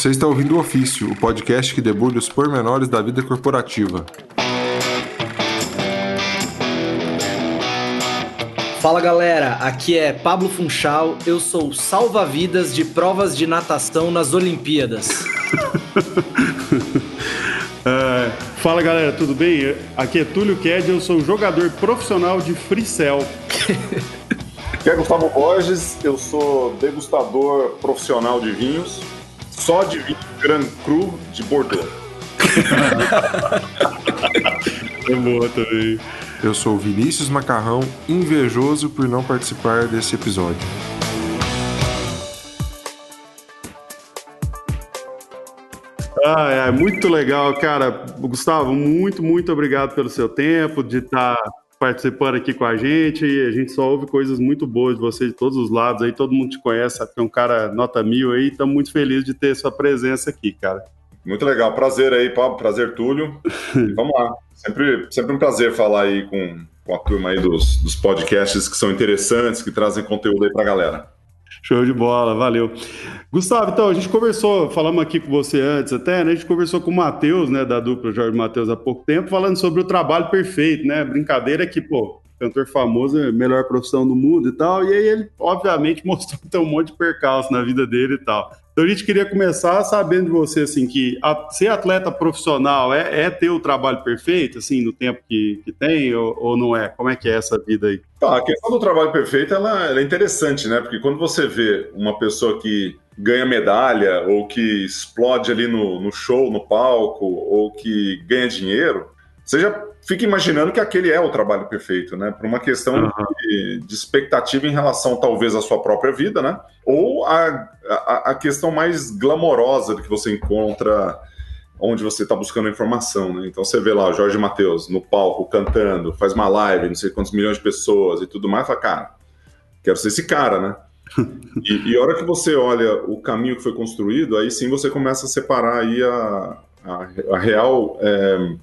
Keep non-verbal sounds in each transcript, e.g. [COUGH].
Você está ouvindo o Ofício, o podcast que debulha os pormenores da vida corporativa. Fala galera, aqui é Pablo Funchal, eu sou salva-vidas de provas de natação nas Olimpíadas. [LAUGHS] é, fala galera, tudo bem? Aqui é Túlio Ked, eu sou jogador profissional de Freecell. Aqui é Gustavo Borges, eu sou degustador profissional de vinhos só de vinho Grand Cru de Bordeaux. [LAUGHS] é boa também. Eu sou Vinícius Macarrão, invejoso por não participar desse episódio. Ah, é muito legal, cara. Gustavo, muito, muito obrigado pelo seu tempo, de estar tá participando aqui com a gente. A gente só ouve coisas muito boas de você de todos os lados aí. Todo mundo te conhece, sabe que é um cara nota mil aí. Estamos muito felizes de ter sua presença aqui, cara. Muito legal. Prazer aí, Pablo. Prazer, Túlio. [LAUGHS] vamos lá. Sempre, sempre um prazer falar aí com, com a turma aí dos, dos podcasts que são interessantes, que trazem conteúdo aí para a galera. Show de bola, valeu. Gustavo, então, a gente conversou, falamos aqui com você antes até, né? A gente conversou com o Matheus, né, da dupla Jorge Matheus há pouco tempo, falando sobre o trabalho perfeito, né? Brincadeira que, pô, cantor famoso é a melhor profissão do mundo e tal, e aí ele, obviamente, [LAUGHS] mostrou ter um monte de percalço na vida dele e tal. Então a gente queria começar sabendo de você, assim, que a, ser atleta profissional é, é ter o trabalho perfeito, assim, no tempo que, que tem, ou, ou, não é? Como é que é essa vida aí? Tá, a questão do trabalho perfeito, ela, ela é interessante, né? Porque quando você vê uma pessoa que ganha medalha, ou que explode ali no, no show, no palco, ou que ganha dinheiro, você já fica imaginando que aquele é o trabalho perfeito, né? Por uma questão uhum. de, de, expectativa em relação, talvez, à sua própria vida, né? Ou a, a, a questão mais glamourosa que você encontra onde você está buscando informação, né? Então você vê lá o Jorge Matheus no palco cantando, faz uma live, não sei quantos milhões de pessoas e tudo mais, fala, cara, quero ser esse cara, né? [LAUGHS] e, e a hora que você olha o caminho que foi construído, aí sim você começa a separar aí a, a, a real é,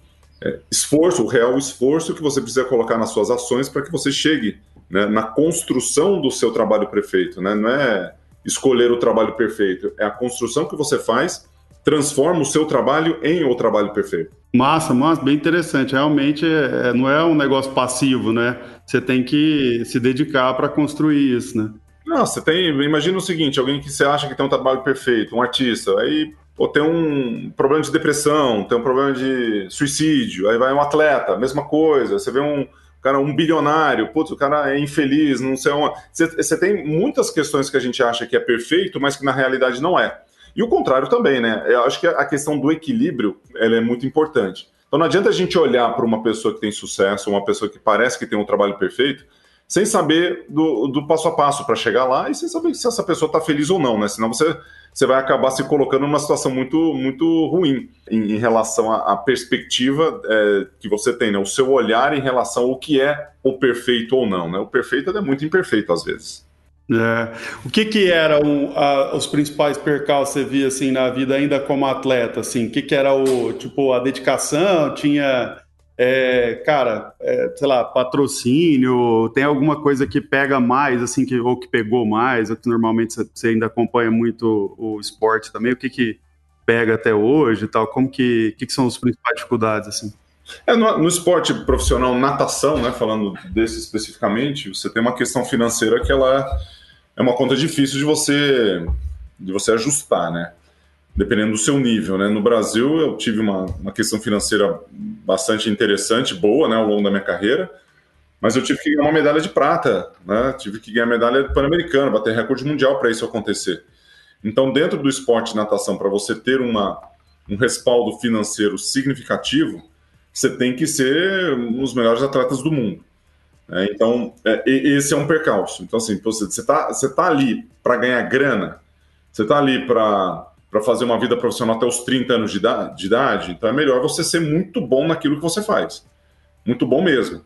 é, esforço, o real esforço que você precisa colocar nas suas ações para que você chegue né, na construção do seu trabalho perfeito. Né? Não é escolher o trabalho perfeito, é a construção que você faz, transforma o seu trabalho em o trabalho perfeito. Massa, massa, bem interessante. Realmente é, é não é um negócio passivo, né? Você tem que se dedicar para construir isso, né? Não, você tem. Imagina o seguinte: alguém que você acha que tem um trabalho perfeito, um artista, aí ou tem um problema de depressão, tem um problema de suicídio, aí vai um atleta, mesma coisa, você vê um cara, um bilionário, putz, o cara é infeliz, não sei onde. Você, você tem muitas questões que a gente acha que é perfeito, mas que na realidade não é. E o contrário também, né? Eu acho que a questão do equilíbrio ela é muito importante. Então não adianta a gente olhar para uma pessoa que tem sucesso, uma pessoa que parece que tem um trabalho perfeito, sem saber do, do passo a passo para chegar lá e sem saber se essa pessoa está feliz ou não, né? Senão você você vai acabar se colocando numa situação muito, muito ruim em, em relação à, perspectiva é, que você tem, né? o seu olhar em relação ao que é o perfeito ou não. Né? O perfeito é muito imperfeito às vezes. É. O que que eram os principais percalços que você via assim na vida ainda como atleta assim? O que que era o tipo a dedicação? Tinha é, cara, é, sei lá, patrocínio, tem alguma coisa que pega mais, assim, que, ou que pegou mais, ou que normalmente você ainda acompanha muito o esporte também, o que que pega até hoje e tal, como que, que, que são as principais dificuldades, assim? É, no, no, esporte profissional, natação, né, falando desse especificamente, você tem uma questão financeira que ela é uma conta difícil de você, de você ajustar, né? Dependendo do seu nível. Né? No Brasil, eu tive uma, uma questão financeira bastante interessante, boa, né, ao longo da minha carreira, mas eu tive que ganhar uma medalha de prata, né? tive que ganhar medalha pan-americana, bater recorde mundial para isso acontecer. Então, dentro do esporte de natação, para você ter uma, um respaldo financeiro significativo, você tem que ser um dos melhores atletas do mundo. Né? Então, é, esse é um percalço. Então, assim, você está você tá ali para ganhar grana, você está ali para para fazer uma vida profissional até os 30 anos de idade, de idade, então é melhor você ser muito bom naquilo que você faz. Muito bom mesmo,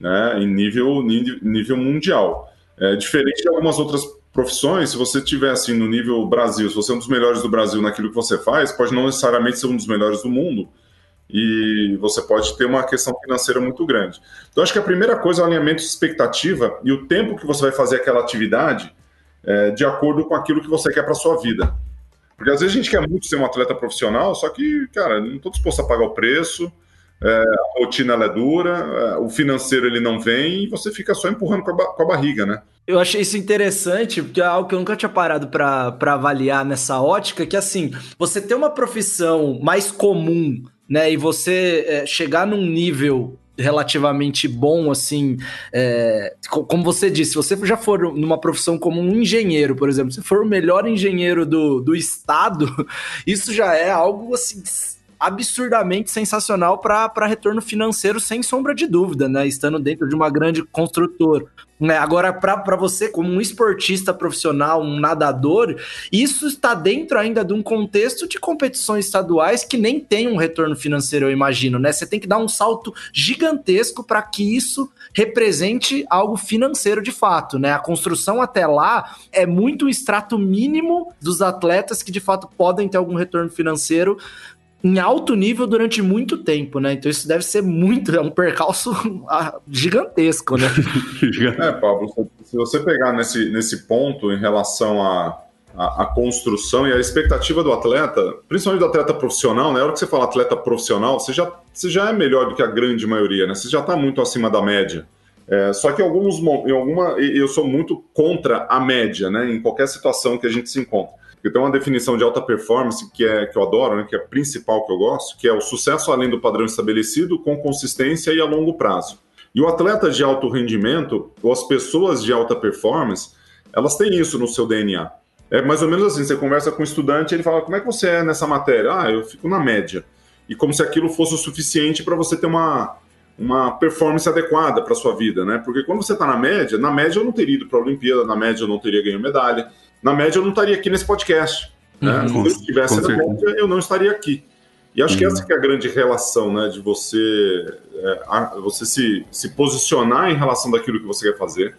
né? em nível, nível mundial. É, diferente de algumas outras profissões, se você estiver assim no nível Brasil, se você é um dos melhores do Brasil naquilo que você faz, pode não necessariamente ser um dos melhores do mundo, e você pode ter uma questão financeira muito grande. Então, acho que a primeira coisa é o alinhamento de expectativa e o tempo que você vai fazer aquela atividade é, de acordo com aquilo que você quer para sua vida. Porque às vezes a gente quer muito ser um atleta profissional, só que, cara, não estou disposto a pagar o preço, é, a rotina é dura, é, o financeiro ele não vem e você fica só empurrando com a, com a barriga, né? Eu achei isso interessante, porque é algo que eu nunca tinha parado para avaliar nessa ótica, que assim, você ter uma profissão mais comum, né, e você é, chegar num nível relativamente bom, assim, é, como você disse, se você já for numa profissão como um engenheiro, por exemplo, se for o melhor engenheiro do, do estado, [LAUGHS] isso já é algo, assim, absurdamente sensacional para retorno financeiro, sem sombra de dúvida, né? Estando dentro de uma grande construtora. Né? Agora, para você, como um esportista profissional, um nadador, isso está dentro ainda de um contexto de competições estaduais que nem tem um retorno financeiro, eu imagino, né? Você tem que dar um salto gigantesco para que isso represente algo financeiro de fato, né? A construção até lá é muito o extrato mínimo dos atletas que de fato podem ter algum retorno financeiro em alto nível durante muito tempo, né? Então isso deve ser muito, é um percalço ah, gigantesco, né? [LAUGHS] é, Pablo, se você pegar nesse, nesse ponto em relação à a, a, a, construção e a expectativa do atleta, principalmente do atleta profissional, né? Na hora que você fala atleta profissional, você já, você já é melhor do que a grande maioria, né? Você já está muito acima da média. É, só que em alguns em alguma eu sou muito contra a média, né? Em qualquer situação que a gente se encontra. Tem uma definição de alta performance que é que eu adoro, né, que é a principal que eu gosto, que é o sucesso além do padrão estabelecido, com consistência e a longo prazo. E o atleta de alto rendimento, ou as pessoas de alta performance, elas têm isso no seu DNA. É mais ou menos assim, você conversa com um estudante, ele fala, como é que você é nessa matéria? Ah, eu fico na média. E como se aquilo fosse o suficiente para você ter uma, uma performance adequada para sua vida, né? Porque quando você está na média, na média eu não teria ido para a Olimpíada, na média eu não teria ganho medalha, na média eu não estaria aqui nesse podcast. Né? Uhum, Se eu estivesse na média, eu não estaria aqui. E acho uhum. que essa que é a grande relação, né, de você, é, a, você se, se posicionar em relação daquilo que você quer fazer.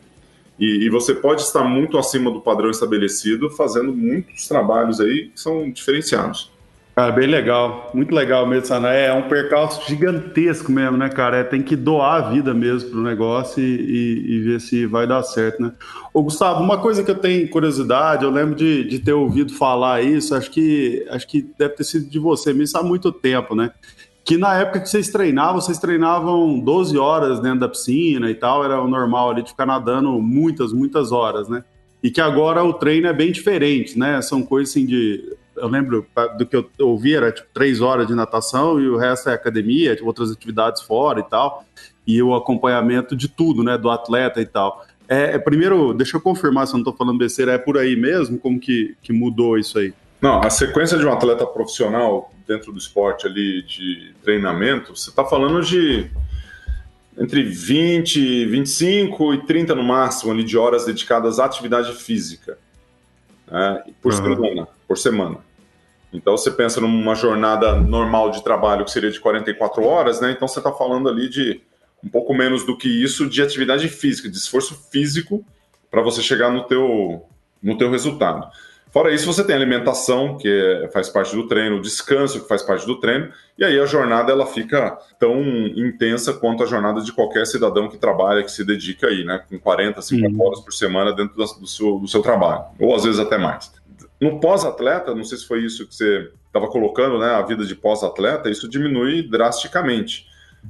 E, e, você pode estar muito acima do padrão estabelecido, fazendo muitos trabalhos aí que são diferenciados. Cara, bem legal, muito legal mesmo, Sana. É, é um percalço gigantesco mesmo, né, cara? É, tem que doar a vida mesmo pro negócio e, e, e, ver se vai dar certo, né? Ô, Gustavo, uma coisa que eu tenho curiosidade, eu lembro de, de ter ouvido falar isso, acho que, acho que deve ter sido de você mesmo há muito tempo, né? Que na época que vocês treinavam, vocês treinavam 12 horas dentro da piscina e tal, era o normal ali de ficar nadando muitas, muitas horas, né? E que agora o treino é bem diferente, né? São coisas assim de eu lembro do que eu ouvi, era tipo três horas de natação e o resto é academia, tipo, outras atividades fora e tal, e o acompanhamento de tudo, né, do atleta e tal. É, é primeiro, deixa eu confirmar se eu não estou falando besteira, é por aí mesmo? Como que, que mudou isso aí? Não, a sequência de um atleta profissional dentro do esporte ali de treinamento, você está falando de entre 20, 25 e 30 no máximo ali de horas dedicadas à atividade física né, por uhum. semana, por semana. Então você pensa numa jornada normal de trabalho que seria de 44 horas, né? Então você está falando ali de um pouco menos do que isso de atividade física, de esforço físico para você chegar no teu, no teu resultado. Fora isso, você tem alimentação, que é, faz parte do treino, o descanso, que faz parte do treino, e aí a jornada ela fica tão intensa quanto a jornada de qualquer cidadão que trabalha, que se dedica aí, né, com 40, 50 uhum. horas por semana dentro do seu, do seu trabalho, ou às vezes até mais. No pós-atleta, não sei se foi isso que você estava colocando, né, a vida de pós-atleta, isso diminui drasticamente.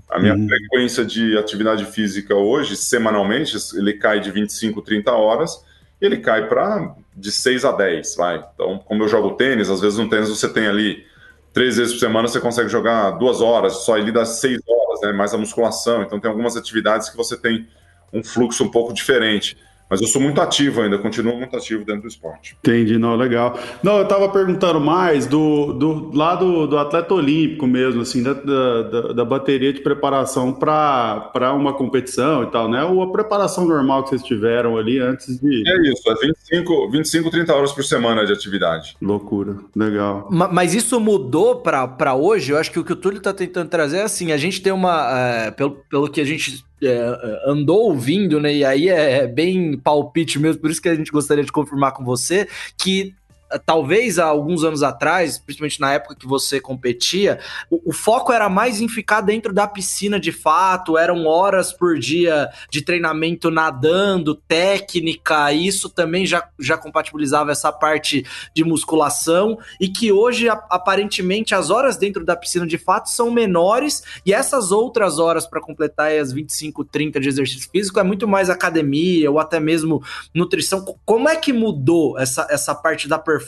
A minha uhum. frequência de atividade física hoje, semanalmente, ele cai de 25, 30 horas, e ele cai para de 6 a 10, vai. Então, como eu jogo tênis, às vezes no tênis você tem ali três vezes por semana, você consegue jogar duas horas, só ele dá seis horas, né? Mais a musculação. Então, tem algumas atividades que você tem um fluxo um pouco diferente. Mas eu sou muito ativo ainda, continuo muito ativo dentro do esporte. Entendi, não, legal. Não, eu estava perguntando mais do, do lado do atleta olímpico mesmo, assim, da, da, da bateria de preparação para uma competição e tal, né? Ou a preparação normal que vocês tiveram ali antes de. É isso, é 25, 25 30 horas por semana de atividade. Loucura, legal. Mas isso mudou para hoje? Eu acho que o que o Túlio está tentando trazer é assim: a gente tem uma. É, pelo, pelo que a gente é, andou ouvindo, né? E aí é, é, bem palpite mesmo, por isso que a gente gostaria de confirmar com você que talvez há alguns anos atrás, principalmente na época que você competia, o, o, foco era mais em ficar dentro da piscina de fato, eram horas por dia de treinamento nadando, técnica, isso também já, já compatibilizava essa parte de musculação, e que hoje, aparentemente, as horas dentro da piscina de fato são menores, e essas outras horas para completar as 25, 30 de exercício físico é muito mais academia ou até mesmo nutrição. Como é que mudou essa, essa parte da performance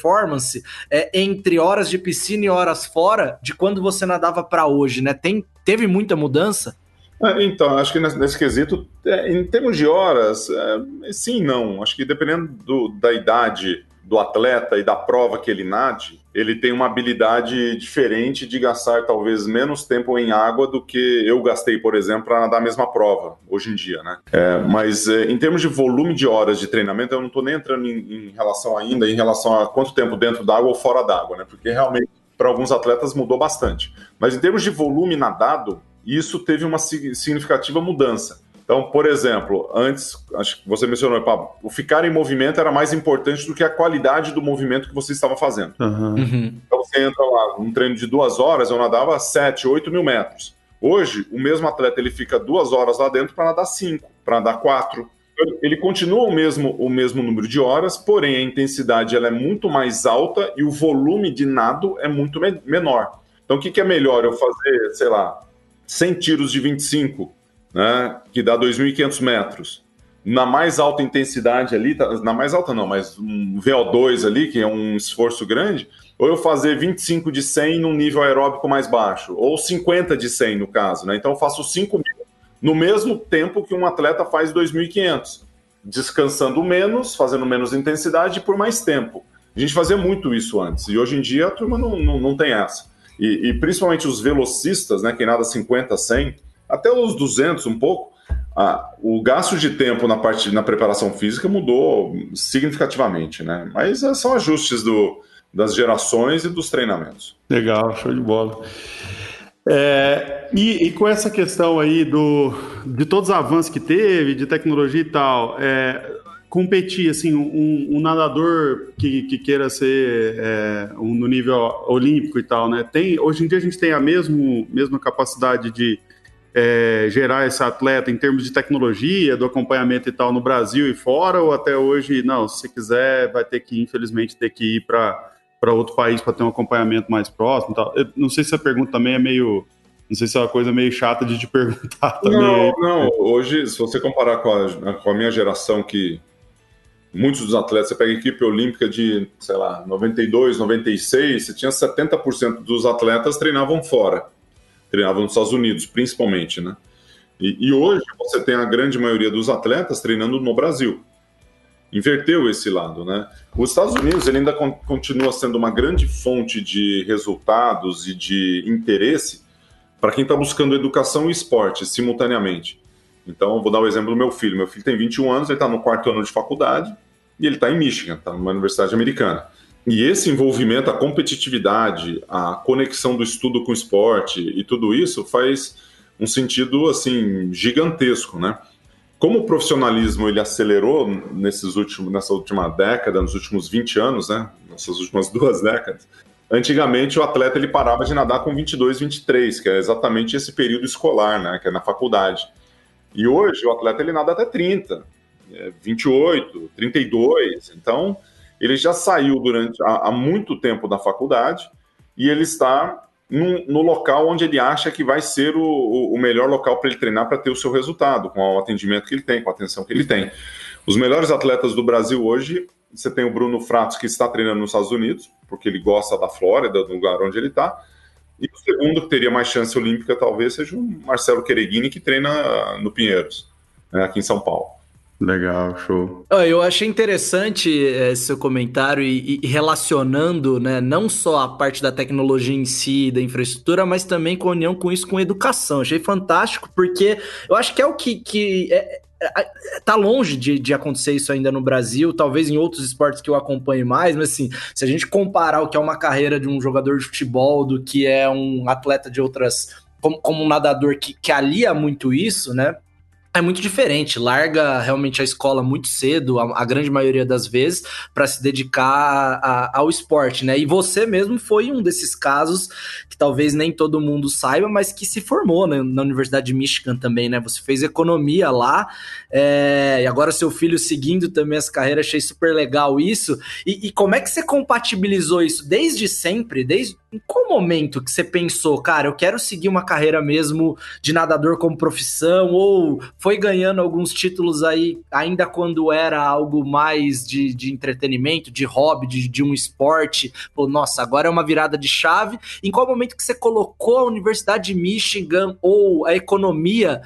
é, entre horas de piscina e horas fora de quando você nadava para hoje, né? Tem, teve muita mudança? É, então, acho que nesse, quesito, é, em termos de horas, é, sim não. Acho que dependendo do, da idade do atleta e da prova que ele nade, ele tem uma habilidade diferente de gastar talvez menos tempo em água do que eu gastei, por exemplo, para nadar a mesma prova hoje em dia, né? É, mas é, em termos de volume de horas de treinamento, eu não estou nem entrando em, em, relação ainda em relação a quanto tempo dentro d'água ou fora d'água, né? Porque realmente para alguns atletas mudou bastante. Mas em termos de volume nadado, isso teve uma significativa mudança. Então, por exemplo, antes, acho que você mencionou, Pablo, o ficar em movimento era mais importante do que a qualidade do movimento que você estava fazendo. Uhum. Então, você entra lá, um treino de duas horas, eu nadava 7, 8 mil metros. Hoje, o mesmo atleta ele fica duas horas lá dentro para nadar cinco, para nadar quatro. Ele continua o mesmo, o mesmo número de horas, porém a intensidade ela é muito mais alta e o volume de nado é muito menor. Então, o que, que é melhor? Eu fazer, sei lá, 100 tiros de 25 né, que dá 2.500 metros, na mais alta intensidade ali, tá, na mais alta não, mas um VO2 ali, que é um esforço grande, ou eu fazer 25 de 100 num nível aeróbico mais baixo, ou 50 de 100 no caso, né? Então eu faço 5 mil no mesmo tempo que um atleta faz 2.500, descansando menos, fazendo menos intensidade por mais tempo. A gente fazia muito isso antes, e hoje em dia a turma não, não, não tem essa. E, e principalmente os velocistas, né, quem nada 50, 100, até os 200 um pouco, ah, o gasto de tempo na parte na preparação física mudou significativamente, né? Mas é, são ajustes do, das gerações e dos treinamentos. Legal, show de bola. É, e, e, com essa questão aí do, de todos os avanços que teve, de tecnologia e tal, é, competir, assim, um, um nadador que, que, queira ser é, um, no nível olímpico e tal, né? Tem, hoje em dia a gente tem a mesmo, mesma capacidade de é, gerar esse atleta em termos de tecnologia, do acompanhamento e tal no Brasil e fora, ou até hoje, não, se você quiser, vai ter que, infelizmente, ter que ir para outro país para ter um acompanhamento mais próximo tal. Eu não sei se a pergunta também é meio. Não sei se é uma coisa meio chata de te [LAUGHS] perguntar também. Não, não. Hoje, se você comparar com a, com a minha geração, que muitos dos atletas, você pega a equipe olímpica de, sei lá, 92, 96, você tinha 70% dos atletas treinavam fora treinavam nos Estados Unidos, principalmente, né? E, e, hoje você tem a grande maioria dos atletas treinando no Brasil. Inverteu esse lado, né? Os Estados Unidos ele ainda con continua sendo uma grande fonte de resultados e de interesse para quem está buscando educação e esporte simultaneamente. Então, vou dar o um exemplo do meu filho. Meu filho tem 21 anos, ele está no quarto ano de faculdade e ele está em Michigan, está numa universidade americana. E esse envolvimento, a competitividade, a conexão do estudo com o esporte e tudo isso faz um sentido assim gigantesco, né? Como o profissionalismo ele acelerou nesses últimos, nessa última década, nos últimos 20 anos, né? Nessas últimas [LAUGHS] duas décadas, antigamente o atleta ele parava de nadar com 22, 23, que é exatamente esse período escolar, né? Que é na faculdade. E hoje o atleta ele nada até 30, 28, 32. Então ele já saiu durante há, há muito tempo da faculdade e ele está no, no, local onde ele acha que vai ser o, o melhor local para ele treinar para ter o seu resultado, com o atendimento que ele tem, com a atenção que ele tem. Os melhores atletas do Brasil hoje, você tem o Bruno Fratos, que está treinando nos Estados Unidos, porque ele gosta da Flórida, do lugar onde ele está. E o segundo, que teria mais chance olímpica, talvez, seja o Marcelo Quereguini, que treina no Pinheiros, né, aqui em São Paulo. Legal, show. Eu achei interessante esse eh, seu comentário e, e, relacionando, né, não só a parte da tecnologia em si, da infraestrutura, mas também com a união com isso com educação. Achei fantástico, porque eu acho que é o que, que é, é, tá longe de, de acontecer isso ainda no Brasil, talvez em outros esportes que eu acompanho mais, mas assim, se a gente comparar o que é uma carreira de um jogador de futebol do que é um atleta de outras como, como um nadador que, que alia muito isso, né? É muito diferente. Larga realmente a escola muito cedo, a, a grande maioria das vezes, para se dedicar a, ao esporte, né? E você mesmo foi um desses casos que talvez nem todo mundo saiba, mas que se formou né, na Universidade de Michigan também, né? Você fez economia lá, é, e agora seu filho seguindo também essa carreira, achei super legal isso. E, e como é que você compatibilizou isso desde sempre? Desde em qual momento que você pensou, cara, eu quero seguir uma carreira mesmo de nadador como profissão, ou foi ganhando alguns títulos aí, ainda quando era algo mais de, de entretenimento, de hobby, de, de um esporte? Pô, nossa, agora é uma virada de chave. Em qual momento que você colocou a Universidade de Michigan ou a economia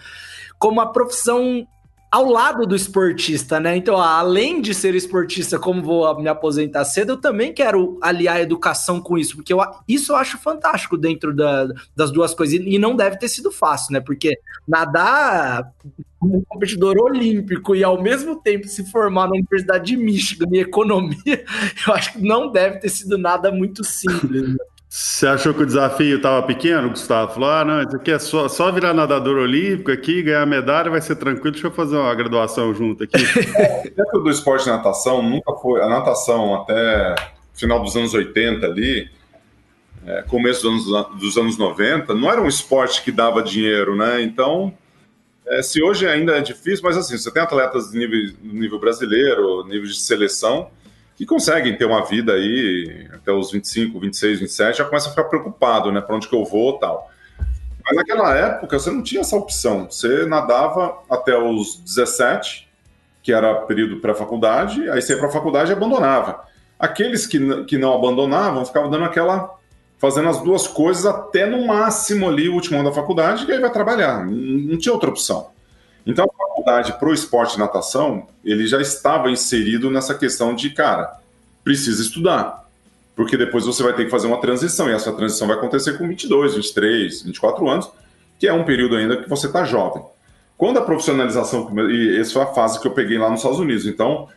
como a profissão ao lado do esportista, né? Então, além de ser esportista, como vou me aposentar cedo, eu também quero aliar a educação com isso, porque eu, isso eu acho fantástico dentro da, das duas coisas. E não deve ter sido fácil, né? Porque nadar como um competidor olímpico e ao mesmo tempo se formar na Universidade de Michigan em economia, [LAUGHS] eu acho que não deve ter sido nada muito simples. Né? Você achou que o desafio estava pequeno, Gustavo? Falou: ah, não, isso aqui é só, só virar nadador olímpico aqui, ganhar medalha, vai ser tranquilo, deixa eu fazer uma graduação junto aqui. [LAUGHS] Dentro do esporte de natação, nunca foi. A natação até final dos anos 80 ali, é, começo dos anos, dos anos 90, não era um esporte que dava dinheiro, né? Então, é, se hoje ainda é difícil, mas assim, você tem atletas de nível, nível brasileiro, nível de seleção que conseguem ter uma vida aí até os 25, 26, 27, já começa a ficar preocupado, né? Para onde que eu vou tal. Mas naquela época você não tinha essa opção. Você nadava até os 17, que era período pré-faculdade, aí você ia para a faculdade e abandonava. Aqueles que, que não abandonavam ficavam dando aquela. fazendo as duas coisas até no máximo ali o último ano da faculdade, e aí vai trabalhar. Não, não tinha outra opção. Então, a faculdade para o esporte de natação, ele já estava inserido nessa questão de, cara, precisa estudar. Porque depois você vai ter que fazer uma transição, e essa transição vai acontecer com 22, 23, 24 anos, que é um período ainda que você está jovem. Quando a profissionalização, e essa foi a fase que eu peguei lá nos Estados Unidos, então,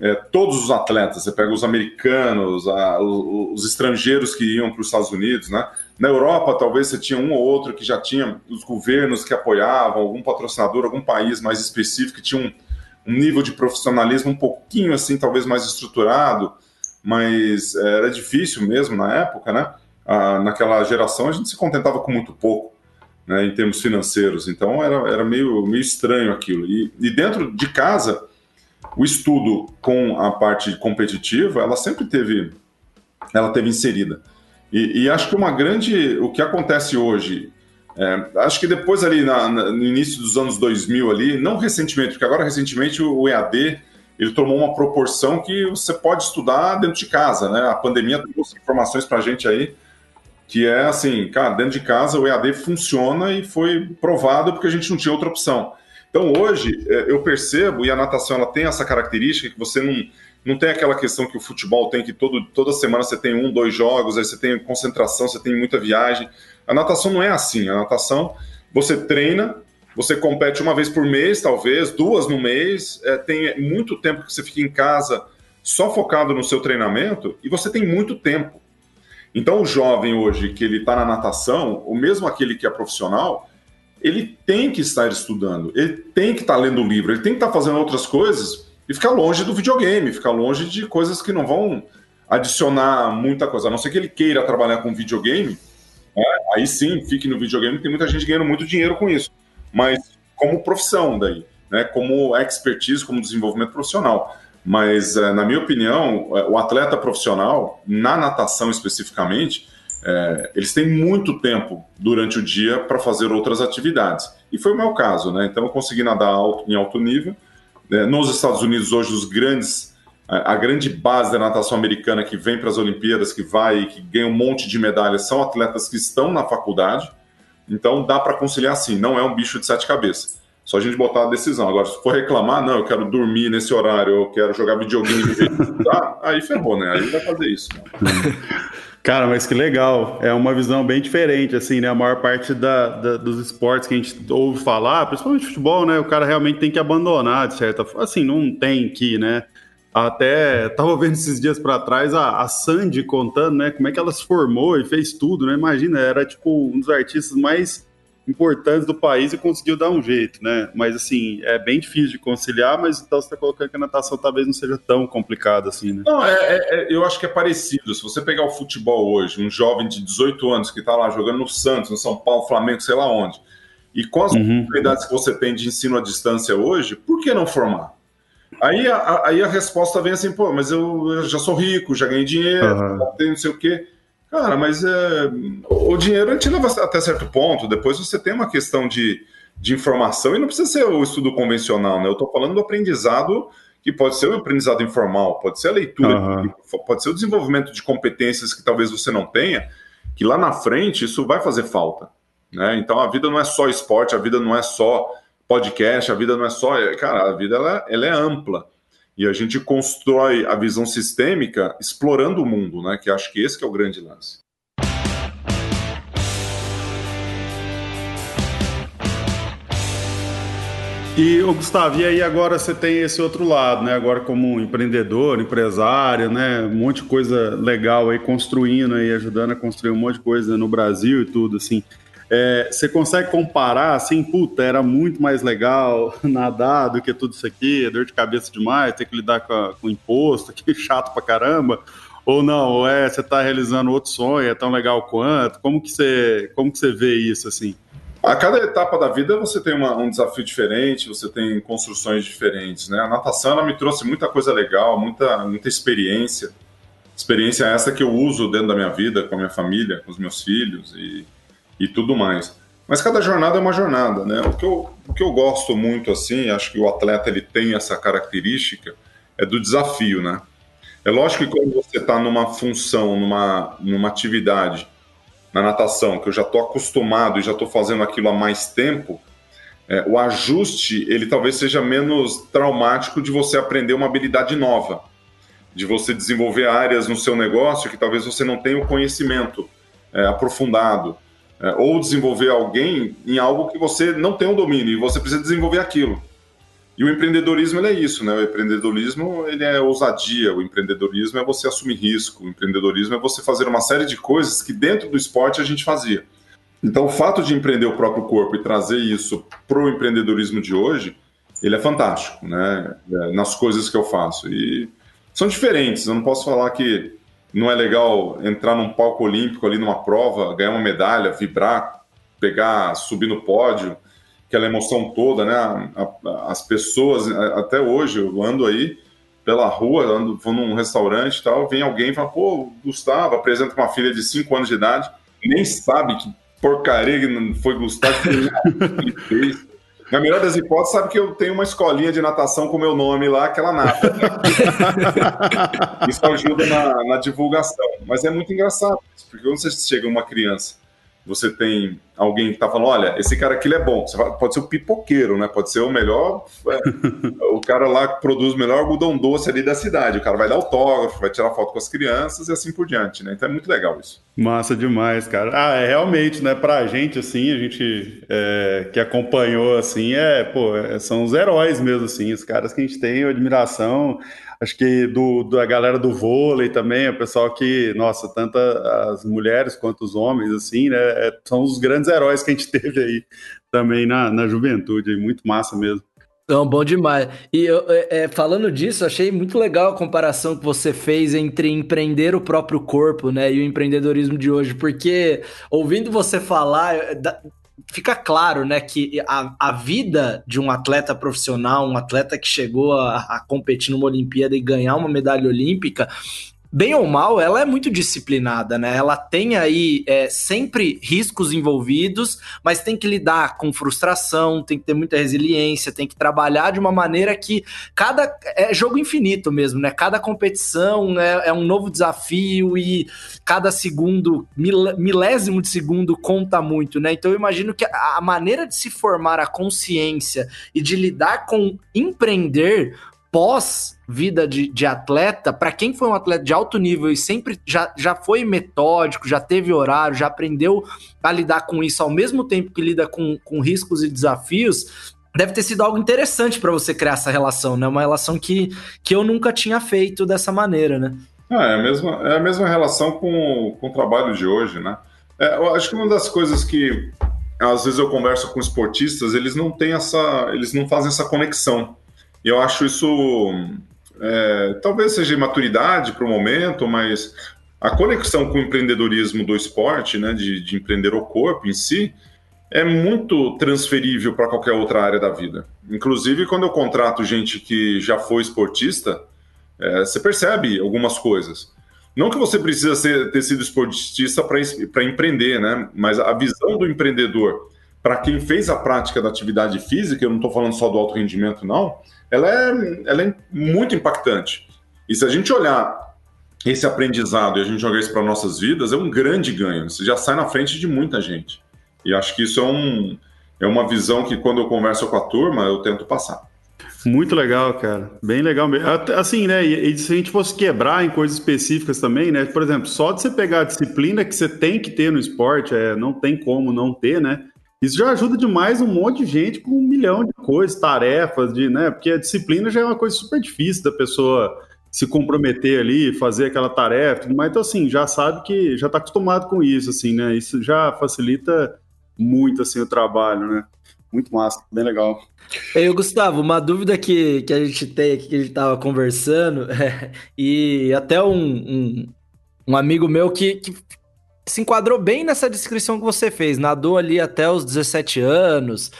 é, todos os atletas, você pega os americanos, a, os, os, estrangeiros que iam para os Estados Unidos, né? Na Europa, talvez você tinha um ou outro que já tinha os governos que apoiavam, algum patrocinador, algum país mais específico que tinha um, um nível de profissionalismo um pouquinho assim, talvez mais estruturado, mas é, era difícil mesmo na época, né? Ah, naquela geração a gente se contentava com muito pouco, né, em termos financeiros, então era, era meio, meio estranho aquilo. E, e dentro de casa, o estudo com a parte competitiva, ela sempre teve, ela teve inserida. E, e, acho que uma grande. O que acontece hoje. É, acho que depois ali na, na, no início dos anos 2000 ali, não recentemente, porque agora recentemente o EAD ele tomou uma proporção que você pode estudar dentro de casa, né? A pandemia trouxe informações para a gente aí que é assim, cara, dentro de casa o EAD funciona e foi provado porque a gente não tinha outra opção. Então hoje é, eu percebo e a natação ela tem essa característica que você não não tem aquela questão que o futebol tem que todo, toda semana você tem um, dois jogos, aí você tem concentração, você tem muita viagem. A natação não é assim. A natação, você treina, você compete uma vez por mês, talvez, duas no mês, é, tem muito tempo que você fica em casa só focado no seu treinamento e você tem muito tempo. Então, o jovem hoje que ele está na natação, ou mesmo aquele que é profissional, ele tem que estar estudando, ele tem que estar lendo livro, ele tem que estar fazendo outras coisas e ficar longe do videogame, ficar longe de coisas que não vão adicionar muita coisa. A não ser que ele queira trabalhar com videogame, né? aí sim, fique no videogame, tem muita gente ganhando muito dinheiro com isso. Mas como profissão daí, né? como expertise, como desenvolvimento profissional. Mas, eh, na minha opinião, eh, o atleta profissional, na natação especificamente, é, eles têm muito tempo durante o dia para fazer outras atividades. E foi o meu caso, né? Então eu consegui nadar alto, em alto nível, é, nos Estados Unidos, hoje, os grandes, a, grande base da natação americana que vem para as Olimpíadas, que vai e que ganha um monte de medalhas, são atletas que estão na faculdade. Então dá para conciliar assim, não é um bicho de sete cabeças. Só a gente botar a decisão. Agora, se for reclamar, não, eu quero dormir nesse horário, eu quero jogar videogame, tá? [LAUGHS] aí ferrou, né? Aí vai fazer isso. [LAUGHS] Cara, mas que legal. É uma visão bem diferente, assim, né? A maior parte da, da, dos esportes que a gente ouve falar, principalmente futebol, né? O cara realmente tem que abandonar, de certa forma. Assim, não tem que, né? Até tava vendo esses dias para trás a, a Sandy contando, né? Como é que ela se formou e fez tudo, né? Imagina, era tipo um dos artistas mais importantes do país e conseguiu dar um jeito, né? Mas assim, é bem difícil de conciliar, mas então você está colocando que a natação talvez não seja tão complicada assim, né? Não, é, é, é, eu acho que é parecido. Se você pegar o futebol hoje, um jovem de 18 anos que está lá jogando no Santos, no São Paulo, Flamengo, sei lá onde, e com as uhum. oportunidades que você tem de ensino à distância hoje, por que não formar? Aí a, aí a resposta vem assim, pô, mas eu, eu já sou rico, já ganhei dinheiro, uhum. tenho não sei o quê. Cara, mas é, o dinheiro a gente leva até certo ponto. Depois você tem uma questão de, de informação e não precisa ser o estudo convencional, né? Eu estou falando do aprendizado que pode ser o aprendizado informal, pode ser a leitura, uhum. pode ser o desenvolvimento de competências que talvez você não tenha, que lá na frente isso vai fazer falta. Né? Então a vida não é só esporte, a vida não é só podcast, a vida não é só. Cara, a vida ela, ela é ampla. E a gente constrói a visão sistêmica explorando o mundo, né? Que acho que esse que é o grande lance. E, o Gustavo, e aí agora você tem esse outro lado, né? Agora como empreendedor, empresário, né? Um monte de coisa legal aí construindo aí, ajudando a construir um monte de coisa no Brasil e tudo, assim. É, você consegue comparar assim, puta, era muito mais legal [LAUGHS] nadar do que tudo isso aqui, é dor de cabeça demais, ter que lidar com, com imposto, [LAUGHS] que chato pra caramba, ou não, ou é, você está realizando outro sonho, é tão legal quanto, como que você, como que você vê isso assim? A cada etapa da vida você tem uma, um desafio diferente, você tem construções diferentes, né? A natação ela me trouxe muita coisa legal, muita, muita experiência, experiência essa que eu uso dentro da minha vida, com a minha família, com os meus filhos e e tudo mais. Mas cada jornada é uma jornada, né? O que eu, o que eu gosto muito, assim, acho que o atleta ele tem essa característica, é do desafio, né? É lógico que quando você está numa função, numa, numa atividade, na natação, que eu já estou acostumado e já estou fazendo aquilo há mais tempo, é, o ajuste, ele talvez seja menos traumático de você aprender uma habilidade nova, de você desenvolver áreas no seu negócio que talvez você não tenha o conhecimento é, aprofundado é, ou desenvolver alguém em algo que você não tem um domínio e você precisa desenvolver aquilo. E o empreendedorismo é isso, né? O empreendedorismo ele é ousadia, o empreendedorismo é você assumir risco, o empreendedorismo é você fazer uma série de coisas que dentro do esporte a gente fazia. Então, o fato de empreender o próprio corpo e trazer isso para o empreendedorismo de hoje, ele é fantástico, né? É, nas coisas que eu faço. E são diferentes, eu não posso falar que não é legal entrar num palco olímpico ali numa prova, ganhar uma medalha, vibrar, pegar, subir no pódio, aquela emoção toda, né? As pessoas, até hoje, eu ando aí pela rua, ando, vou num restaurante e tal, vem alguém e fala, pô, Gustavo, apresenta uma filha de 5 anos de idade, nem sabe que porcaria que foi Gustavo que fez. [LAUGHS] Na melhor das hipóteses, sabe que eu tenho uma escolinha de natação com meu nome lá, aquela nata. Né? [LAUGHS] Isso ajuda na, na, divulgação. Mas é muito engraçado, porque quando você chega uma criança, você tem alguém que está falando, olha, esse cara aqui é bom. pode ser o pipoqueiro, né? Pode ser o melhor, é, [LAUGHS] o cara lá que produz o melhor algodão doce ali da cidade. O cara vai dar autógrafo, vai tirar foto com as crianças e assim por diante, né? Então é muito legal isso. Massa demais, cara. Ah, é realmente, né? Pra gente, assim, a gente é, que acompanhou, assim, é, pô, é, são os heróis mesmo, assim, os caras que a gente tem admiração acho que do, da galera do vôlei também, o pessoal que, nossa, tanto as mulheres quanto os homens, assim, né, é, são os grandes heróis que a gente [LAUGHS] teve aí também na, na juventude, muito massa mesmo. Então, bom demais. E eu, é, é, falando disso, achei muito legal a comparação que você fez entre empreender o próprio corpo, né, e o empreendedorismo de hoje, porque ouvindo você falar, fica claro, né, que a, a vida de um atleta profissional, um atleta que chegou a, a competir numa Olimpíada e ganhar uma medalha olímpica, bem ou mal, ela é muito disciplinada, né? Ela tem aí é, sempre riscos envolvidos, mas tem que lidar com frustração, tem que ter muita resiliência, tem que trabalhar de uma maneira que cada. É jogo infinito mesmo, né? Cada competição é, é um novo desafio e cada segundo, mil, milésimo de segundo conta muito, né? Então eu imagino que a maneira de se formar a consciência e de lidar com empreender pós vida de, de atleta, para quem foi um atleta de alto nível e sempre já, já foi metódico, já teve horário, já aprendeu a lidar com isso ao mesmo tempo que lida com, com riscos e desafios, deve ter sido algo interessante para você criar essa relação, né? Uma relação que, que eu nunca tinha feito dessa maneira, né? Ah, é, a mesma, é a mesma relação com, com o trabalho de hoje, né? É, eu acho que uma das coisas que às vezes eu converso com esportistas, eles não têm essa, eles não fazem essa conexão. Eu acho isso é, talvez seja imaturidade para o momento, mas a conexão com o empreendedorismo do esporte, né, de, de empreender o corpo em si, é muito transferível para qualquer outra área da vida. Inclusive, quando eu contrato gente que já foi esportista, é, você percebe algumas coisas. Não que você precisa ser, ter sido esportista para empreender, né? Mas a visão do empreendedor para quem fez a prática da atividade física, eu não estou falando só do alto rendimento, não, ela é, ela é muito impactante. E se a gente olhar esse aprendizado e a gente jogar isso para nossas vidas, é um grande ganho. Você já sai na frente de muita gente. E acho que isso é, um, é uma visão que, quando eu converso com a turma, eu tento passar. Muito legal, cara. Bem legal mesmo. Assim, né? E, se a gente fosse quebrar em coisas específicas também, né? Por exemplo, só de você pegar a disciplina que você tem que ter no esporte, é, não tem como não ter, né? Isso já ajuda demais um monte de gente com um milhão de coisas, tarefas, de, né? Porque a disciplina já é uma coisa super difícil da pessoa se comprometer ali, fazer aquela tarefa, mas então assim, já sabe que já está acostumado com isso, assim, né? Isso já facilita muito assim o trabalho, né? Muito massa, bem legal. Ei, Gustavo, uma dúvida que, que a gente tem aqui, que a gente estava conversando, [LAUGHS] e até um, um, um, amigo meu que, que se enquadrou bem nessa descrição que você fez, nadou ali até os 17 anos,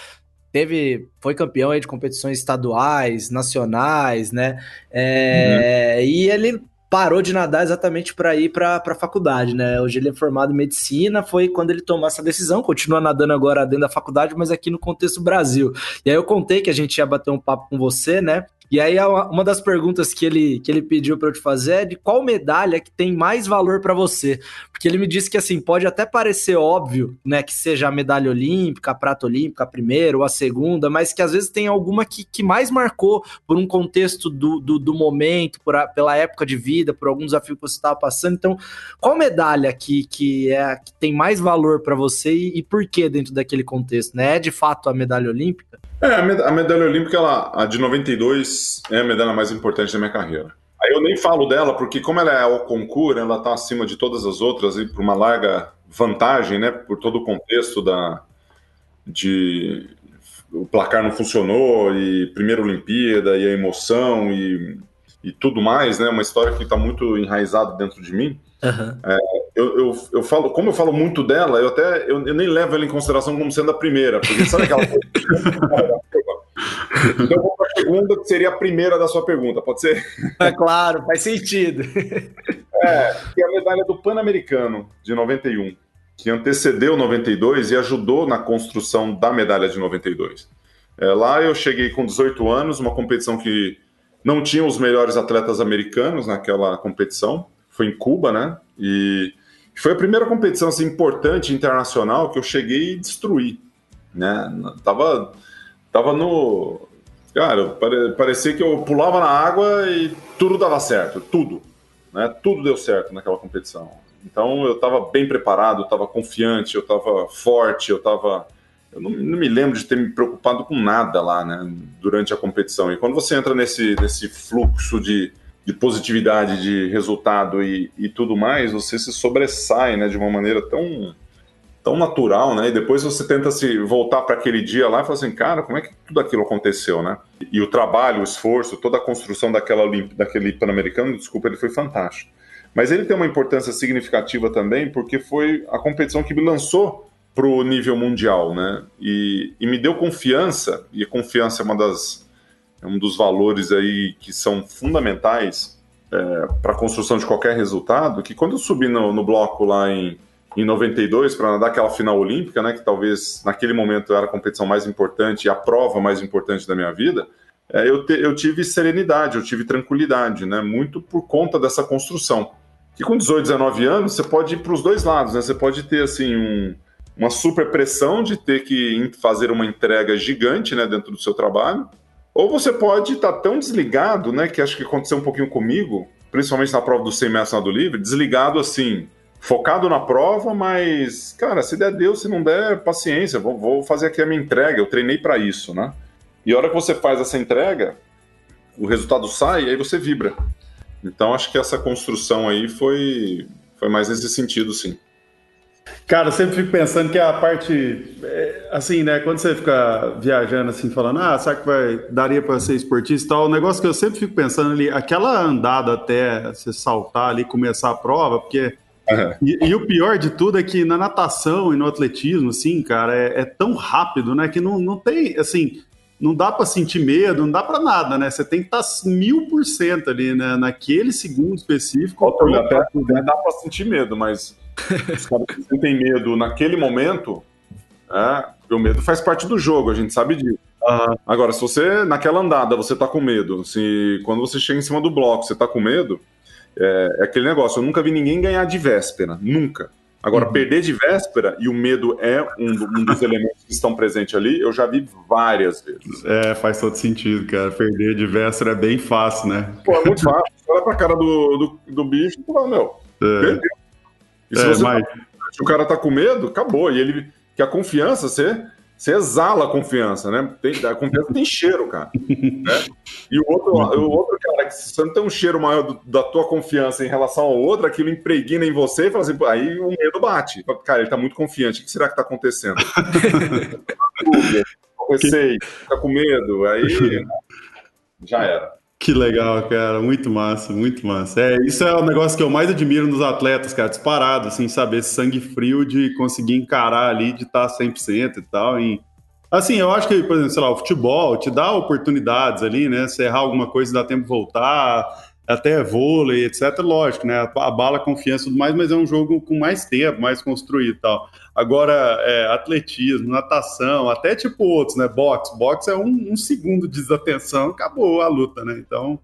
teve, foi campeão aí de competições estaduais, nacionais, né? É, uhum. E ele parou de nadar exatamente para ir para a faculdade, né? Hoje ele é formado em medicina, foi quando ele tomou essa decisão, continua nadando agora dentro da faculdade, mas aqui no contexto Brasil. E aí eu contei que a gente ia bater um papo com você, né? E aí, uma das perguntas que ele, que ele pediu para eu te fazer é de qual medalha que tem mais valor para você? Porque ele me disse que, assim, pode até parecer óbvio, né, que seja a medalha olímpica, a prata olímpica, a primeira ou a segunda, mas que às vezes tem alguma que, que mais marcou por um contexto do, do, do momento, por a, pela época de vida, por algum desafio que você estava passando. Então, qual medalha que, que, é, que tem mais valor para você e, e por que dentro daquele contexto? Né? É de fato a medalha olímpica? É, a medalha olímpica, ela, a de 92, é a medalha mais importante da minha carreira. Aí eu nem falo dela, porque como ela é ao concurso, ela está acima de todas as outras e por uma larga vantagem, né? Por todo o contexto da, de o placar não funcionou e primeira Olimpíada e a emoção e, e tudo mais, né? Uma história que está muito enraizada dentro de mim. Uhum. É, eu, eu, eu, falo, como eu falo muito dela, eu até eu, eu, nem levo ela em consideração como sendo a primeira, porque sabe aquela [LAUGHS] então eu vou para a segunda, que seria a primeira da sua pergunta, pode ser? É claro, faz sentido. É, que é a medalha do Pan-Americano de 91, que antecedeu 92 e ajudou na construção da medalha de 92. É, lá eu cheguei com 18 anos, uma competição que não tinha os melhores atletas americanos naquela competição foi em Cuba, né? E foi a primeira competição assim, importante internacional que eu cheguei e destruí, né? Tava, tava no, cara, pare, parecia que eu pulava na água e tudo dava certo, tudo, né? Tudo deu certo naquela competição. Então eu estava bem preparado, eu estava confiante, eu estava forte, eu estava eu não, não, me lembro de ter me preocupado com nada lá, né, durante a competição. E quando você entra nesse, nesse fluxo de, de positividade, de resultado e, e tudo mais, você se sobressai, né, de uma maneira tão tão natural, né? E depois você tenta se voltar para aquele dia lá e fala assim, cara, como é que tudo aquilo aconteceu, né? E o trabalho, o esforço, toda a construção daquela daquele Pan-Americano, desculpa, ele foi fantástico. Mas ele tem uma importância significativa também porque foi a competição que me lançou para o nível mundial, né? E, e me deu confiança, e confiança é uma das é um dos valores aí que são fundamentais é, para a construção de qualquer resultado, que quando eu subi no, no bloco lá em, em 92 para nadar aquela final olímpica, né, que talvez naquele momento era a competição mais importante e a prova mais importante da minha vida, é, eu, te, eu tive serenidade, eu tive tranquilidade, né, muito por conta dessa construção. Que com 18, 19 anos você pode ir para os dois lados, né, você pode ter assim um, uma super pressão de ter que fazer uma entrega gigante né, dentro do seu trabalho, ou você pode estar tá tão desligado, né, que acho que aconteceu um pouquinho comigo, principalmente na prova do 100 metros nado livre, desligado assim, focado na prova, mas, cara, se der Deus, se não der, paciência, vou, vou fazer aqui a minha entrega, eu treinei para isso, né? E a hora que você faz essa entrega, o resultado sai e aí você vibra. Então acho que essa construção aí foi, foi mais nesse sentido, sim. Cara, eu sempre fico pensando que a parte, é, assim, né, quando você fica viajando assim, falando, ah, será que vai, daria para ser esportista e tal, o negócio que eu sempre fico pensando ali, aquela andada até você saltar ali, começar a prova, porque Uhum. E, e, o pior de tudo é que na natação e no atletismo, assim, cara, é, é tão rápido, né? Que não, não tem, assim, não dá para sentir medo, não dá para nada, né? Você tem que estar tá mil por cento ali, né? Naquele segundo específico. Até, até dá para sentir medo, mas os caras que sentem medo naquele momento, é, o medo faz parte do jogo, a gente sabe disso. Uhum. Agora, se você, naquela andada, você tá com medo, se quando você chega em cima do bloco, você tá com medo, é, é aquele negócio, eu nunca vi ninguém ganhar de véspera, nunca. Agora, uhum. perder de véspera, e o medo é um, um, dos elementos que estão presentes ali, eu já vi várias vezes. É, faz todo sentido, cara. Perder de véspera é bem fácil, né? Pô, é muito fácil. Olha pra cara do, do, do bicho e fala, meu, é. perdeu. E se, é, você mas... tá, se o cara tá com medo, acabou. E ele, que a confiança, você você exala a confiança, né? Tem, a confiança tem cheiro, cara. [LAUGHS] Né? E o outro, o outro cara, que se você não tem um cheiro maior do, da tua confiança em relação ao outro, aquilo impregna em você e fala assim, aí o medo bate. Cara, ele tá muito confiante, o que será que tá acontecendo? [LAUGHS] Receio, fica com medo, aí [LAUGHS] já era. Que legal, cara. Muito massa, muito massa. É, isso é o negócio que eu mais admiro nos atletas, cara. Disparado, assim, saber esse sangue frio de conseguir encarar ali, de estar 100% e tal. E, assim, eu acho que, por exemplo, sei lá, o futebol te dá oportunidades ali, né? Você errar alguma coisa, dá tempo de voltar, até vôlei, etc. Lógico, né? Abala a confiança e tudo mais, mas é um jogo com mais tempo, mais construído e tal. Agora, é, atletismo, natação, até tipo outros, né? Boxe. Boxe é um, um segundo de desatenção, acabou a luta, né? Então,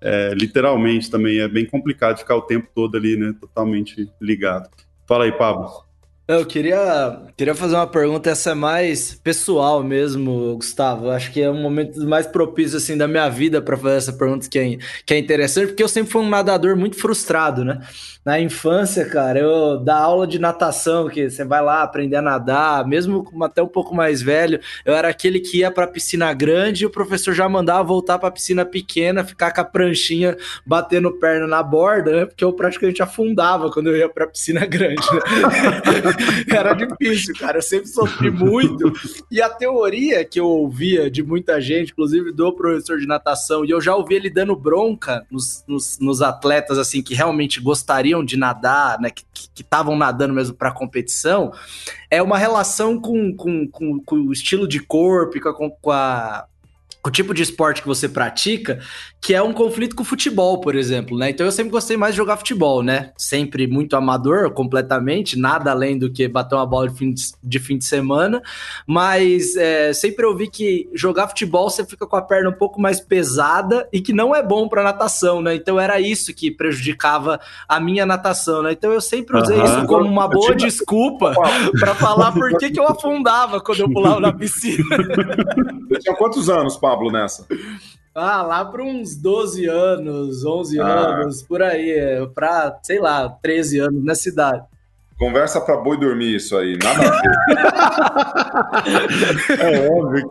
é, literalmente também é bem complicado ficar o tempo todo ali, né? Totalmente ligado. Fala aí, Pablo. Eu queria, queria fazer uma pergunta, essa é mais pessoal mesmo, Gustavo. Acho que é um momento mais propício assim da minha vida para fazer essa pergunta que é, que é interessante, porque eu sempre fui um nadador muito frustrado, né? Na infância, cara, eu da aula de natação, que você vai lá aprender a nadar, mesmo até um pouco mais velho, eu era aquele que ia para a piscina grande e o professor já mandava voltar para a piscina pequena, ficar com a pranchinha batendo perna na borda, né? Porque eu praticamente afundava quando eu ia para a piscina [LAUGHS] grande. Né? [LAUGHS] Era difícil, cara. Eu sempre sofri muito. E a teoria que eu ouvia de muita gente, inclusive do professor de natação, e eu já ouvi ele dando bronca nos, nos, nos atletas, assim, que realmente gostariam de nadar, né? Que estavam nadando mesmo para competição, é uma relação com, com, com, com, o estilo de corpo, com, com a o tipo de esporte que você pratica, que é um conflito com o futebol, por exemplo, né? Então eu sempre gostei mais de jogar futebol, né? Sempre muito amador, completamente, nada além do que bater uma bola de fim de, de fim de semana, mas é, sempre ouvi que jogar futebol você fica com a perna um pouco mais pesada e que não é bom para natação, né? Então era isso que prejudicava a minha natação, né? Então eu sempre usei uhum. isso como uma boa desculpa para falar por que, que eu afundava quando eu pulava na piscina. [LAUGHS] Você tinha quantos anos, Paulo? Pablo nessa? Ah, lá para uns 12 anos, 11 ah. anos, por aí, é, para, sei lá, 13 anos nessa idade. Conversa para boi dormir isso aí, nada a ver. [LAUGHS] é óbvio.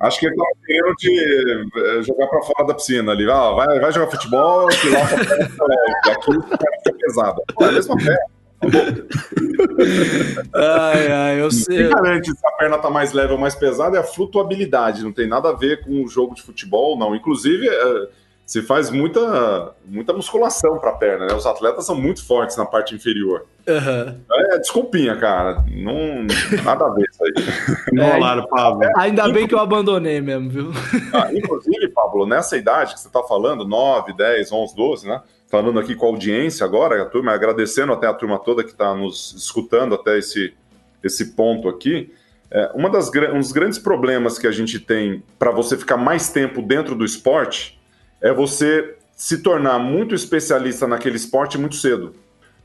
Acho que ele tava querendo te eh, jogar para fora da piscina ali. Ah, vai, vai jogar futebol, que lá pra [LAUGHS] aqui fica pesado. Pô, é a mesma perna [LAUGHS] ai, ai, eu sei. O que garante se a perna tá mais leve ou mais pesada é a flutuabilidade, não tem nada a ver com o jogo de futebol, não. Inclusive, é, se faz muita, muita musculação para a perna, né? Os atletas são muito fortes na parte inferior. Uhum. É desculpinha, cara. Não, nada a ver isso aí. [LAUGHS] É, Pablo. Ainda bem que eu abandonei mesmo, viu? Ah, inclusive, Pablo, nessa idade que você tá falando, 9, 10, 11, 12, né? Falando aqui com a audiência agora, a turma, agradecendo até a turma toda que está nos escutando até esse, esse ponto aqui. É, uma das, um dos grandes problemas que a gente tem para você ficar mais tempo dentro do esporte é você se tornar muito especialista naquele esporte muito cedo.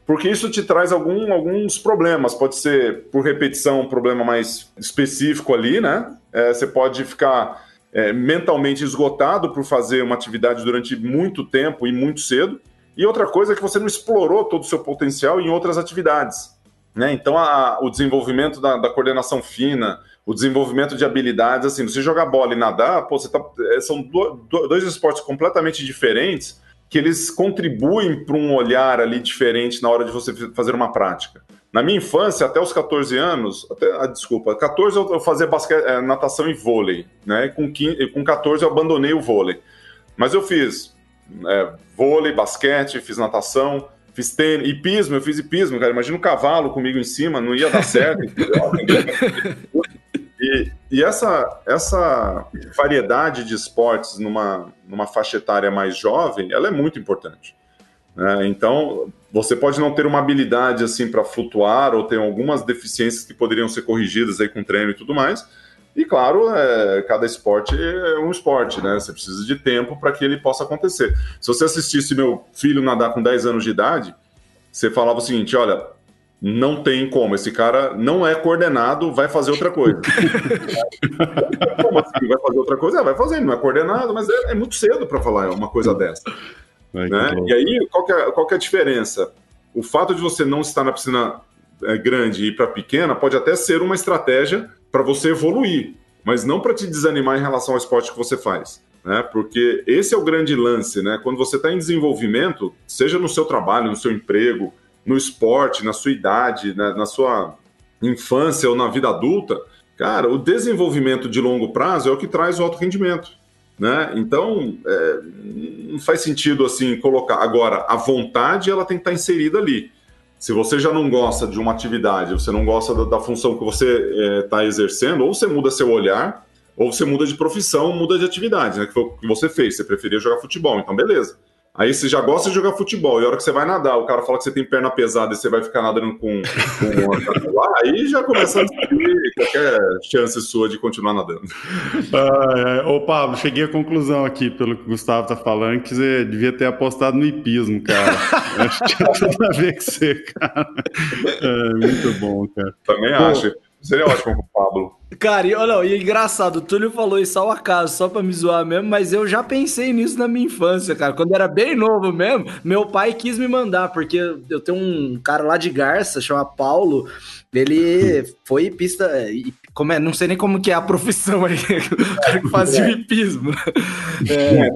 Porque isso te traz algum, alguns problemas. Pode ser, por repetição, um problema mais específico ali, né? É, você pode ficar é, mentalmente esgotado por fazer uma atividade durante muito tempo e muito cedo. E outra coisa é que você não explorou todo o seu potencial em outras atividades. Né? Então, a, o desenvolvimento da, da, coordenação fina, o desenvolvimento de habilidades, assim, você jogar bola e nadar, pô, tá, é, são do, dois esportes completamente diferentes que eles contribuem para um olhar ali diferente na hora de você fazer uma prática. Na minha infância, até os 14 anos, até, ah, desculpa, 14 eu fazia basquete, é, natação e vôlei, né? Com, 15, com 14 eu abandonei o vôlei. Mas eu fiz é, vôlei, basquete, fiz natação, fiz tênis, hipismo, eu fiz hipismo, cara. Imagina um cavalo comigo em cima, não ia dar certo. [LAUGHS] e, e essa, essa variedade de esportes numa, numa faixa etária mais jovem, ela é muito importante. Né? Então, você pode não ter uma habilidade assim para flutuar ou ter algumas deficiências que poderiam ser corrigidas aí com treino e tudo mais. E claro, é, cada esporte é um esporte, né? Você precisa de tempo para que ele possa acontecer. Se você assistisse meu filho nadar com 10 anos de idade, você falava o seguinte: olha, não tem como, esse cara não é coordenado, vai fazer outra coisa. [LAUGHS] como assim? Vai fazer outra coisa? É, vai fazer, não é coordenado, mas é, é muito cedo para falar uma coisa dessa. Né? E aí, qual que, é, qual que é a diferença? O fato de você não estar na piscina é, grande e ir para pequena pode até ser uma estratégia para você evoluir, mas não para te desanimar em relação ao esporte que você faz. Né? Porque esse é o grande lance, né? Quando você está em desenvolvimento, seja no seu trabalho, no seu emprego, no esporte, na sua idade, né? na sua infância ou na vida adulta, cara, o desenvolvimento de longo prazo é o que traz o alto rendimento. Né? Então, é, não faz sentido assim colocar. Agora, a vontade ela tem que estar inserida ali. Se você já não gosta de uma atividade, você não gosta da, da função que você está é, exercendo, ou você muda seu olhar, ou você muda de profissão, muda de atividade, né? Que foi o que você fez. Você preferia jogar futebol, então beleza. Aí você já gosta de jogar futebol, e a hora que você vai nadar, o cara fala que você tem perna pesada e você vai ficar nadando com, com [LAUGHS] aí já começa a qualquer chance sua de continuar nadando. Ah, é. Ô, Pablo, cheguei à conclusão aqui, pelo que o Gustavo tá falando, que você devia ter apostado no hipismo, cara. [LAUGHS] Acho que tinha tudo a ver com você, cara. É, muito bom, cara. Também Pô, acho. Seria ótimo com o Pablo. Cara, e, olha, e é engraçado, o Túlio falou isso ao acaso, só pra me zoar mesmo, mas eu já pensei nisso na minha infância, cara. Quando eu era bem novo mesmo, meu pai quis me mandar, porque eu tenho um cara lá de Garça, chama Paulo, ele foi pista. Como é, não sei nem como que é a profissão aí, [LAUGHS] o cara que fazia é. hipismo. É,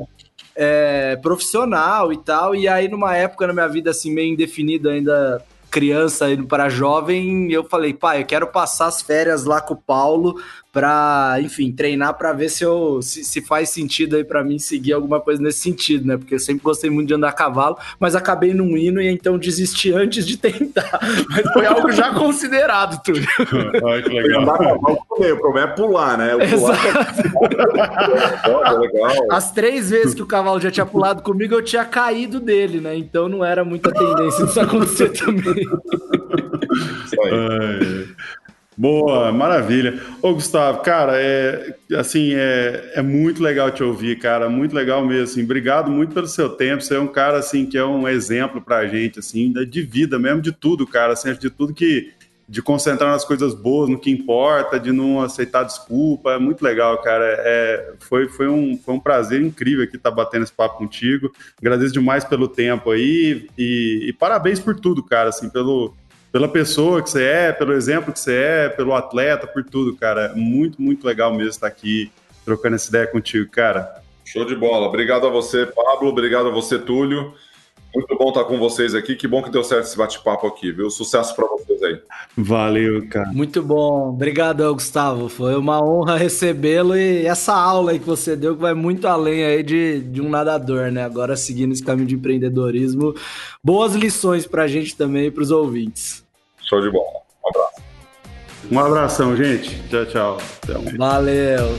é, profissional e tal, e aí numa época na minha vida assim, meio indefinida ainda criança indo para jovem, eu falei, pai, eu quero passar as férias lá com o Paulo para, enfim, treinar para ver se eu se, se faz sentido aí para mim seguir alguma coisa nesse sentido, né? Porque eu sempre gostei muito de andar a cavalo, mas acabei num hino e então desisti antes de tentar. [LAUGHS] Mas foi algo já considerado, Túlio. [LAUGHS] Olha que legal. Andar a cavalo também, o problema é pular, né? O pular é legal. As três vezes que o cavalo já tinha pulado comigo, eu tinha caído dele, né? Então não era muita tendência disso acontecer também. [LAUGHS] Isso aí. Boa, maravilha. Ô, Gustavo, cara, é assim, é, é muito legal te ouvir, cara, muito legal mesmo, assim, obrigado muito pelo seu tempo, você é um cara, assim, que é um exemplo pra gente, assim, de vida mesmo, de tudo, cara, assim, de tudo que, de concentrar nas coisas boas, no que importa, de não aceitar desculpa, é muito legal, cara, é, foi, foi, um, foi um prazer incrível aqui estar tá batendo esse papo contigo, agradeço demais pelo tempo aí, e, e parabéns por tudo, cara, assim, pelo pela pessoa que você é, pelo exemplo que você é, pelo atleta, por tudo, cara. Muito, muito legal mesmo estar aqui trocando essa ideia contigo, cara. Show de bola. Obrigado a você, Pablo. Obrigado a você, Túlio. Muito bom estar com vocês aqui. Que bom que deu certo esse bate-papo aqui, viu? Sucesso para vocês aí. Valeu, cara. Muito bom. Obrigado, Gustavo. Foi uma honra recebê-lo e essa aula aí que você deu que vai muito além aí de, de um nadador, né? Agora seguindo esse caminho de empreendedorismo. Boas lições para a gente também e para os ouvintes. Show de bola. Um abraço. Um abração, gente. Tchau, tchau. Valeu.